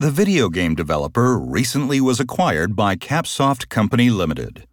The video game developer recently was acquired by Capsoft Company Limited.